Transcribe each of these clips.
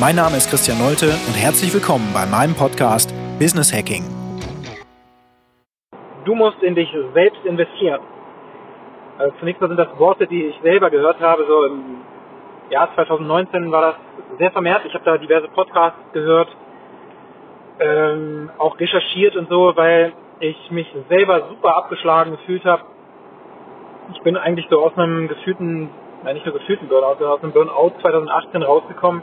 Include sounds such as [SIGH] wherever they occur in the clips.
Mein Name ist Christian Nolte und herzlich willkommen bei meinem Podcast Business Hacking. Du musst in dich selbst investieren. Also zunächst mal sind das Worte, die ich selber gehört habe, so im Jahr 2019 war das sehr vermehrt. Ich habe da diverse Podcasts gehört, ähm, auch recherchiert und so, weil ich mich selber super abgeschlagen gefühlt habe. Ich bin eigentlich so aus einem gefühlten, nein nicht nur gefühlten Burnout, sondern aus einem Burnout 2018 rausgekommen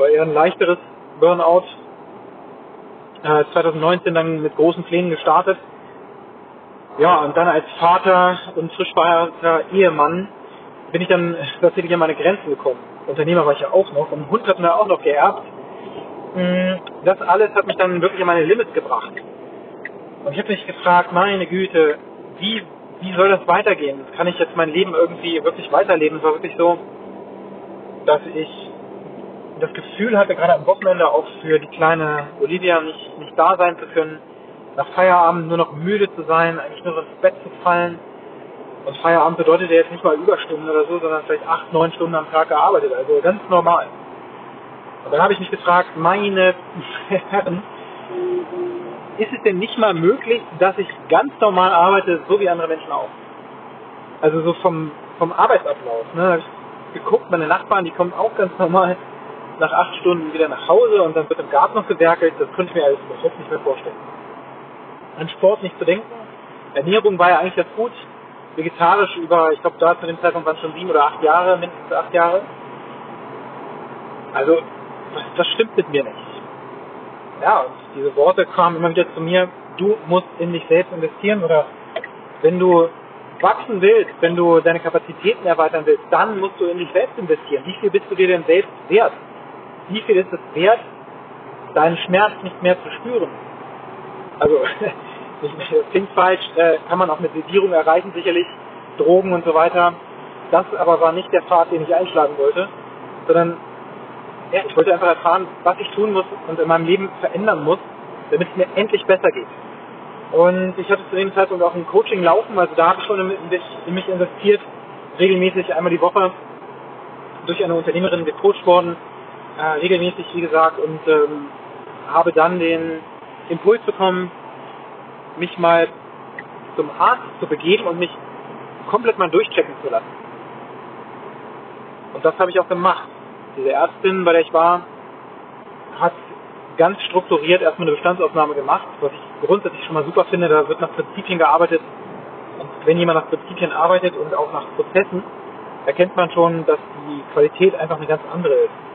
war eher ein leichteres Burnout. Äh, 2019 dann mit großen Plänen gestartet. Ja, und dann als Vater und frisch verheirateter Ehemann bin ich dann tatsächlich an meine Grenzen gekommen. Unternehmer war ich ja auch noch und Hund hatten wir auch noch geerbt. Mm, das alles hat mich dann wirklich an meine Limits gebracht. Und ich habe mich gefragt, meine Güte, wie, wie soll das weitergehen? Kann ich jetzt mein Leben irgendwie wirklich weiterleben? Es war wirklich so, dass ich das Gefühl hatte, gerade am Wochenende auch für die kleine Olivia nicht, nicht da sein zu können, nach Feierabend nur noch müde zu sein, eigentlich nur ins Bett zu fallen. Und Feierabend bedeutet ja jetzt nicht mal Überstunden oder so, sondern vielleicht acht, neun Stunden am Tag gearbeitet, also ganz normal. Und dann habe ich mich gefragt, meine Herren, ist es denn nicht mal möglich, dass ich ganz normal arbeite, so wie andere Menschen auch? Also so vom, vom Arbeitsablauf. Ne? Da habe ich geguckt, meine Nachbarn, die kommen auch ganz normal nach acht Stunden wieder nach Hause und dann wird im Garten noch gewerkelt. Das könnte ich mir alles überhaupt nicht mehr vorstellen. An Sport nicht zu denken. Ernährung war ja eigentlich ganz gut. Vegetarisch über, ich glaube, da zu dem Zeitpunkt waren es schon sieben oder acht Jahre, mindestens acht Jahre. Also, das stimmt mit mir nicht. Ja, und diese Worte kamen immer wieder zu mir, du musst in dich selbst investieren oder wenn du wachsen willst, wenn du deine Kapazitäten erweitern willst, dann musst du in dich selbst investieren. Wie viel bist du dir denn selbst wert? Wie viel ist es wert, deinen Schmerz nicht mehr zu spüren? Also, [LAUGHS] das klingt falsch, äh, kann man auch mit Sedierung erreichen, sicherlich, Drogen und so weiter. Das aber war nicht der Pfad, den ich einschlagen wollte, sondern ja, ich wollte einfach erfahren, was ich tun muss und in meinem Leben verändern muss, damit es mir endlich besser geht. Und ich hatte zu dem Zeitpunkt auch ein Coaching laufen, also da habe ich schon in mich investiert, regelmäßig einmal die Woche durch eine Unternehmerin gecoacht worden, äh, regelmäßig, wie gesagt, und ähm, habe dann den Impuls bekommen, mich mal zum Arzt zu begeben und mich komplett mal durchchecken zu lassen. Und das habe ich auch gemacht. Diese Ärztin, bei der ich war, hat ganz strukturiert erstmal eine Bestandsaufnahme gemacht, was ich grundsätzlich schon mal super finde. Da wird nach Prinzipien gearbeitet. Und wenn jemand nach Prinzipien arbeitet und auch nach Prozessen, erkennt man schon, dass die Qualität einfach eine ganz andere ist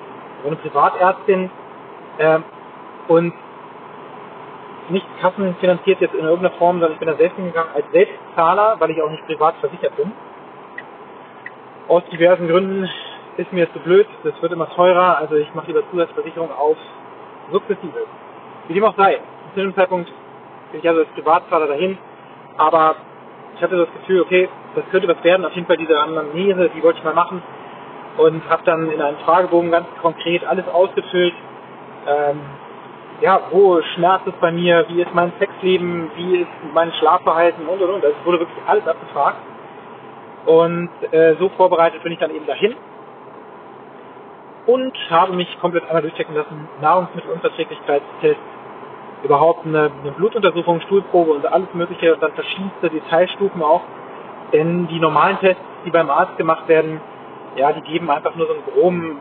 eine Privatärztin äh, und nicht kassenfinanziert jetzt in irgendeiner Form, sondern ich bin da selbst hingegangen als Selbstzahler, weil ich auch nicht privat versichert bin. Aus diversen Gründen ist mir zu blöd, das wird immer teurer, also ich mache lieber Zusatzversicherung auf sukzessive. Wie dem auch sei. Zu dem Zeitpunkt bin ich also als Privatzahler dahin, aber ich hatte das Gefühl, okay, das könnte was werden, auf jeden Fall diese Anamnese, die wollte ich mal machen und habe dann in einem Fragebogen ganz konkret alles ausgefüllt. Ähm, ja, wo schmerzt es bei mir, wie ist mein Sexleben, wie ist mein Schlafverhalten und und und. Es wurde wirklich alles abgefragt. Und äh, so vorbereitet bin ich dann eben dahin und habe mich komplett einmal durchchecken lassen. Nahrungsmittelunverträglichkeitstest, überhaupt eine, eine Blutuntersuchung, Stuhlprobe und alles mögliche und dann verschiedenste Detailstufen auch. Denn die normalen Tests, die beim Arzt gemacht werden, ja, die geben einfach nur so einen groben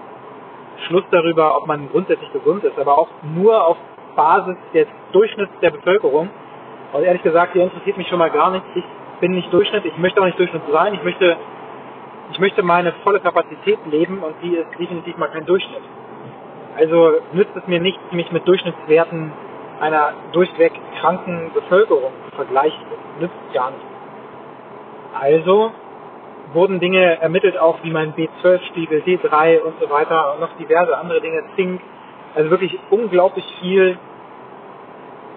Schluss darüber, ob man grundsätzlich gesund ist, aber auch nur auf Basis des Durchschnitts der Bevölkerung. Und ehrlich gesagt, die interessiert mich schon mal gar nicht. Ich bin nicht Durchschnitt, ich möchte auch nicht Durchschnitt sein. Ich möchte, ich möchte meine volle Kapazität leben und die ist definitiv mal kein Durchschnitt. Also nützt es mir nichts, mich mit Durchschnittswerten einer durchweg kranken Bevölkerung zu vergleichen. Das nützt gar nichts. Also wurden Dinge ermittelt, auch wie mein B12-Spiegel, D3 und so weiter und noch diverse andere Dinge, Zink, Also wirklich unglaublich viel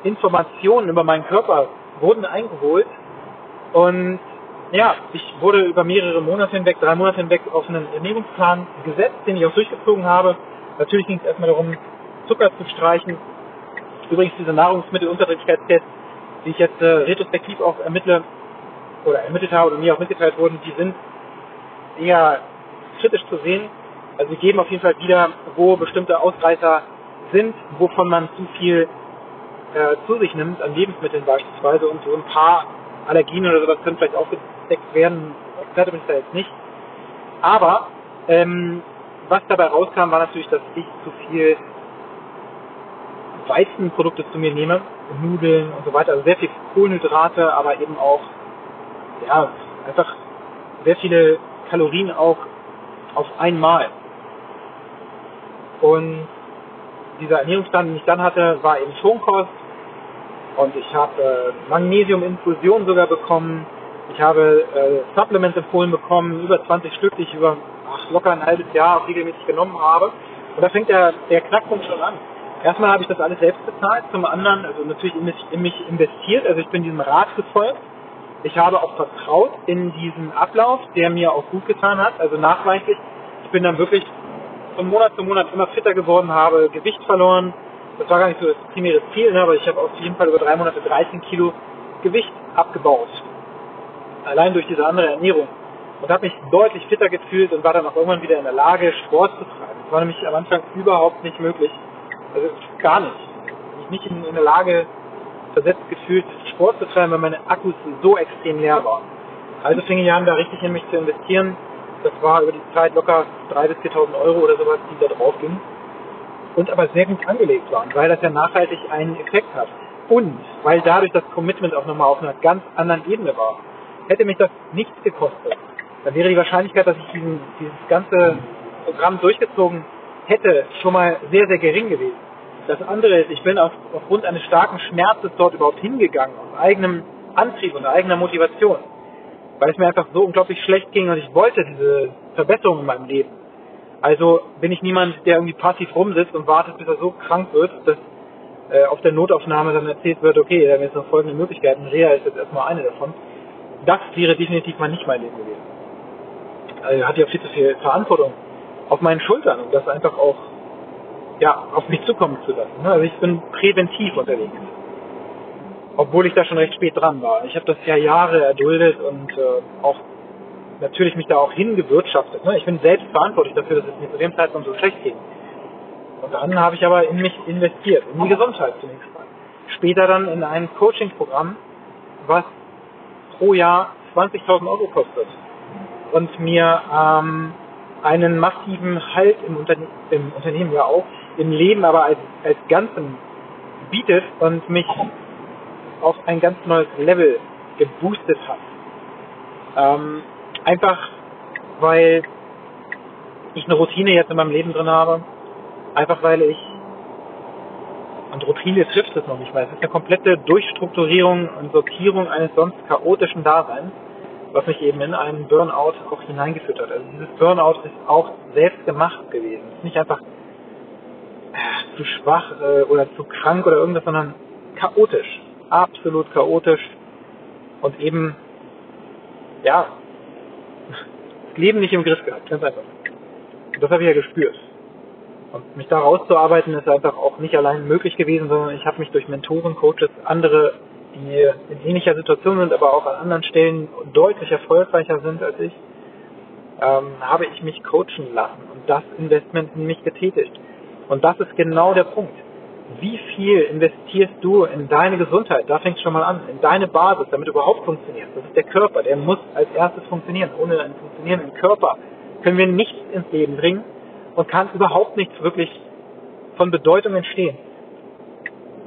Informationen über meinen Körper wurden eingeholt. Und ja, ich wurde über mehrere Monate hinweg, drei Monate hinweg auf einen Ernährungsplan gesetzt, den ich auch durchgezogen habe. Natürlich ging es erstmal darum, Zucker zu streichen. Übrigens diese Nahrungsmittelunverträglichkeitstests, die ich jetzt äh, retrospektiv auch ermittle oder ermittelt habe oder mir auch mitgeteilt wurden, die sind eher kritisch zu sehen. Also sie geben auf jeden Fall wieder, wo bestimmte Ausreißer sind, wovon man zu viel äh, zu sich nimmt, an Lebensmitteln beispielsweise und so ein paar Allergien oder sowas können vielleicht aufgedeckt werden. Experte bin ich da jetzt nicht. Aber ähm, was dabei rauskam, war natürlich, dass ich zu viel Weizenprodukte zu mir nehme, Nudeln und so weiter, also sehr viel Kohlenhydrate, aber eben auch ja einfach sehr viele Kalorien auch auf einmal. Und dieser Ernährungsplan, den ich dann hatte, war eben Schonkost. Und ich habe äh, Magnesiuminfusion sogar bekommen. Ich habe äh, Supplements empfohlen bekommen, über 20 Stück, die ich über ach, locker ein halbes Jahr regelmäßig genommen habe. Und da fängt der, der Knackpunkt schon an. Erstmal habe ich das alles selbst bezahlt, zum anderen also natürlich in mich, in mich investiert, also ich bin diesem Rat gefolgt. Ich habe auch vertraut in diesen Ablauf, der mir auch gut getan hat, also nachweislich. Ich bin dann wirklich von Monat zu Monat immer fitter geworden, habe Gewicht verloren. Das war gar nicht so das primäre Ziel, ne, aber ich habe auf jeden Fall über drei Monate 13 Kilo Gewicht abgebaut. Allein durch diese andere Ernährung. Und habe mich deutlich fitter gefühlt und war dann auch irgendwann wieder in der Lage, Sport zu treiben. Das war nämlich am Anfang überhaupt nicht möglich. Also gar nicht. Ich nicht in, in der Lage versetzt gefühlt, Sport zu treiben, weil meine Akkus so extrem leer waren. Also fing ich an, da richtig in mich zu investieren das war über die Zeit locker 3.000 bis 4.000 Euro oder sowas, die da drauf gingen. Und aber sehr gut angelegt waren, weil das ja nachhaltig einen Effekt hat. Und weil dadurch das Commitment auch nochmal auf einer ganz anderen Ebene war. Hätte mich das nichts gekostet, dann wäre die Wahrscheinlichkeit, dass ich diesen, dieses ganze Programm durchgezogen hätte, schon mal sehr, sehr gering gewesen. Das andere ist, ich bin auf, aufgrund eines starken Schmerzes dort überhaupt hingegangen, aus eigenem Antrieb und eigener Motivation weil es mir einfach so unglaublich schlecht ging und ich wollte diese Verbesserung in meinem Leben. Also bin ich niemand, der irgendwie passiv rumsitzt und wartet, bis er so krank wird, dass äh, auf der Notaufnahme dann erzählt wird, okay, da gibt es noch folgende Möglichkeiten, Reha ist jetzt erstmal eine davon. Das wäre definitiv mal nicht mein Leben gewesen. Also hatte ja viel zu viel Verantwortung auf meinen Schultern und das einfach auch ja, auf mich zukommen zu lassen. Ne? Also ich bin präventiv unterwegs obwohl ich da schon recht spät dran war. Ich habe das ja Jahre erduldet und äh, auch natürlich mich da auch hingewirtschaftet. Ne? Ich bin selbst verantwortlich dafür, dass es mir zu dem Zeitpunkt so schlecht ging. Und dann habe ich aber in mich investiert, in die Gesundheit zunächst mal. Später dann in ein Coaching-Programm, was pro Jahr 20.000 Euro kostet und mir ähm, einen massiven Halt im, Unterne im Unternehmen ja auch, im Leben aber als, als Ganzen bietet und mich auf ein ganz neues Level geboostet hat. Ähm, einfach weil ich eine Routine jetzt in meinem Leben drin habe. Einfach weil ich und Routine trifft es noch nicht mal. Es ist eine komplette Durchstrukturierung und Sortierung eines sonst chaotischen Daseins, was mich eben in einen Burnout auch hineingeführt hat. Also dieses Burnout ist auch selbst gemacht gewesen. Es ist nicht einfach äh, zu schwach äh, oder zu krank oder irgendwas, sondern chaotisch absolut chaotisch und eben, ja, [LAUGHS] das Leben nicht im Griff gehabt, ganz einfach. Und das habe ich ja gespürt. Und mich da rauszuarbeiten ist einfach auch nicht allein möglich gewesen, sondern ich habe mich durch Mentoren, Coaches, andere, die in ähnlicher Situation sind, aber auch an anderen Stellen deutlich erfolgreicher sind als ich, ähm, habe ich mich coachen lassen und das Investment in mich getätigt. Und das ist genau der Punkt wie viel investierst du in deine Gesundheit? Da fängt es schon mal an, in deine Basis, damit überhaupt funktionierst. Das ist der Körper, der muss als erstes funktionieren. Ohne einen funktionierenden Körper können wir nichts ins Leben bringen und kann überhaupt nichts wirklich von Bedeutung entstehen.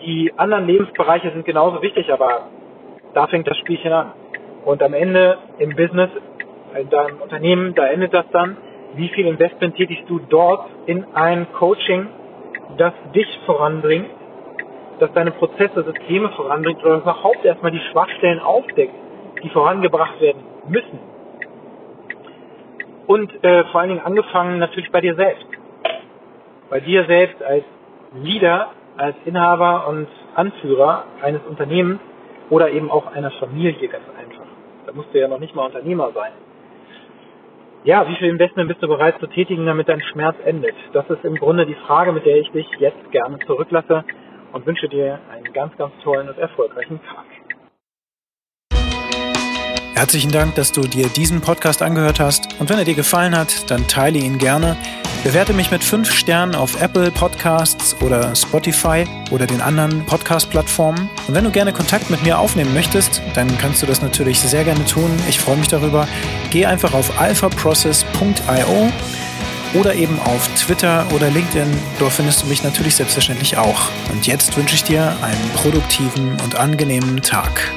Die anderen Lebensbereiche sind genauso wichtig, aber da fängt das Spielchen an. Und am Ende im Business, in deinem Unternehmen, da endet das dann. Wie viel Investment tätigst du dort in ein Coaching, das dich voranbringt, das deine Prozesse, Systeme voranbringt oder überhaupt erstmal die Schwachstellen aufdeckt, die vorangebracht werden müssen. Und äh, vor allen Dingen angefangen natürlich bei dir selbst. Bei dir selbst als wieder als Inhaber und Anführer eines Unternehmens oder eben auch einer Familie ganz einfach. Da musst du ja noch nicht mal Unternehmer sein. Ja, wie viel Investment bist du bereit zu tätigen, damit dein Schmerz endet? Das ist im Grunde die Frage, mit der ich dich jetzt gerne zurücklasse und wünsche dir einen ganz, ganz tollen und erfolgreichen Tag. Herzlichen Dank, dass du dir diesen Podcast angehört hast. Und wenn er dir gefallen hat, dann teile ihn gerne. Bewerte mich mit fünf Sternen auf Apple Podcasts oder Spotify oder den anderen Podcast-Plattformen. Und wenn du gerne Kontakt mit mir aufnehmen möchtest, dann kannst du das natürlich sehr gerne tun. Ich freue mich darüber. Geh einfach auf alphaprocess.io oder eben auf Twitter oder LinkedIn. Dort findest du mich natürlich selbstverständlich auch. Und jetzt wünsche ich dir einen produktiven und angenehmen Tag.